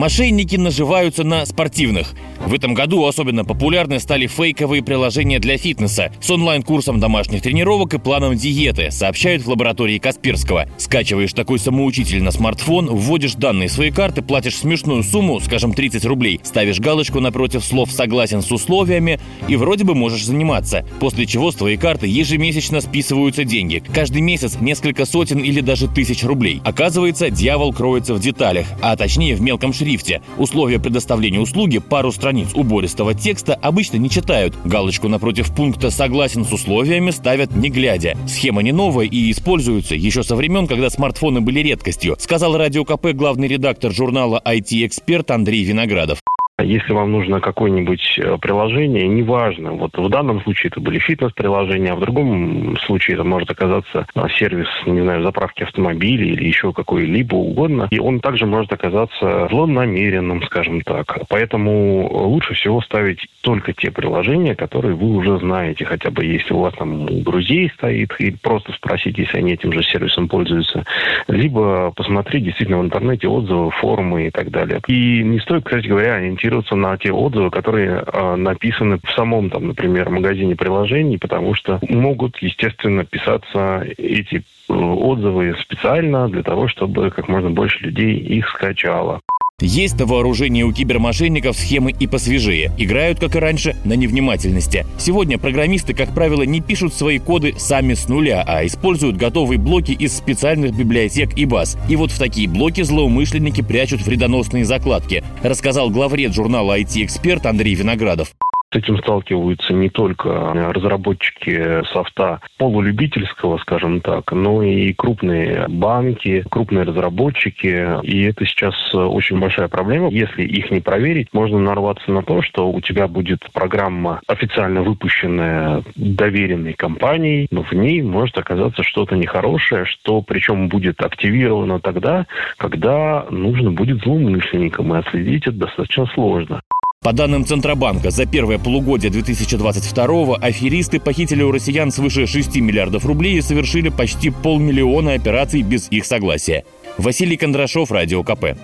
Мошенники наживаются на спортивных – в этом году особенно популярны стали фейковые приложения для фитнеса с онлайн-курсом домашних тренировок и планом диеты, сообщают в лаборатории Касперского. Скачиваешь такой самоучитель на смартфон, вводишь данные своей карты, платишь смешную сумму, скажем, 30 рублей, ставишь галочку напротив слов «согласен с условиями» и вроде бы можешь заниматься, после чего с твоей карты ежемесячно списываются деньги. Каждый месяц несколько сотен или даже тысяч рублей. Оказывается, дьявол кроется в деталях, а точнее в мелком шрифте. Условия предоставления услуги пару страниц убористого текста обычно не читают. Галочку напротив пункта «Согласен с условиями» ставят не глядя. Схема не новая и используется еще со времен, когда смартфоны были редкостью, сказал Радио КП главный редактор журнала IT-эксперт Андрей Виноградов. Если вам нужно какое-нибудь э, приложение, неважно, вот в данном случае это были фитнес-приложения, а в другом случае это может оказаться а, сервис, не знаю, заправки автомобилей или еще какой-либо угодно, и он также может оказаться злонамеренным, скажем так. Поэтому лучше всего ставить только те приложения, которые вы уже знаете, хотя бы если у вас там друзей стоит, и просто спросить, если они этим же сервисом пользуются, либо посмотреть действительно в интернете отзывы, форумы и так далее. И не стоит, кстати говоря, ориентироваться ориентироваться на те отзывы, которые э, написаны в самом, там, например, магазине приложений, потому что могут, естественно, писаться эти э, отзывы специально для того, чтобы как можно больше людей их скачало. Есть на вооружении у кибермошенников схемы и посвежее. Играют, как и раньше, на невнимательности. Сегодня программисты, как правило, не пишут свои коды сами с нуля, а используют готовые блоки из специальных библиотек и баз. И вот в такие блоки злоумышленники прячут вредоносные закладки, рассказал главред журнала IT-эксперт Андрей Виноградов. С этим сталкиваются не только разработчики софта полулюбительского, скажем так, но и крупные банки, крупные разработчики. И это сейчас очень большая проблема. Если их не проверить, можно нарваться на то, что у тебя будет программа официально выпущенная доверенной компанией, но в ней может оказаться что-то нехорошее, что причем будет активировано тогда, когда нужно будет злоумышленникам, и отследить это достаточно сложно. По данным Центробанка, за первое полугодие 2022-го аферисты похитили у россиян свыше 6 миллиардов рублей и совершили почти полмиллиона операций без их согласия. Василий Кондрашов, Радио КП.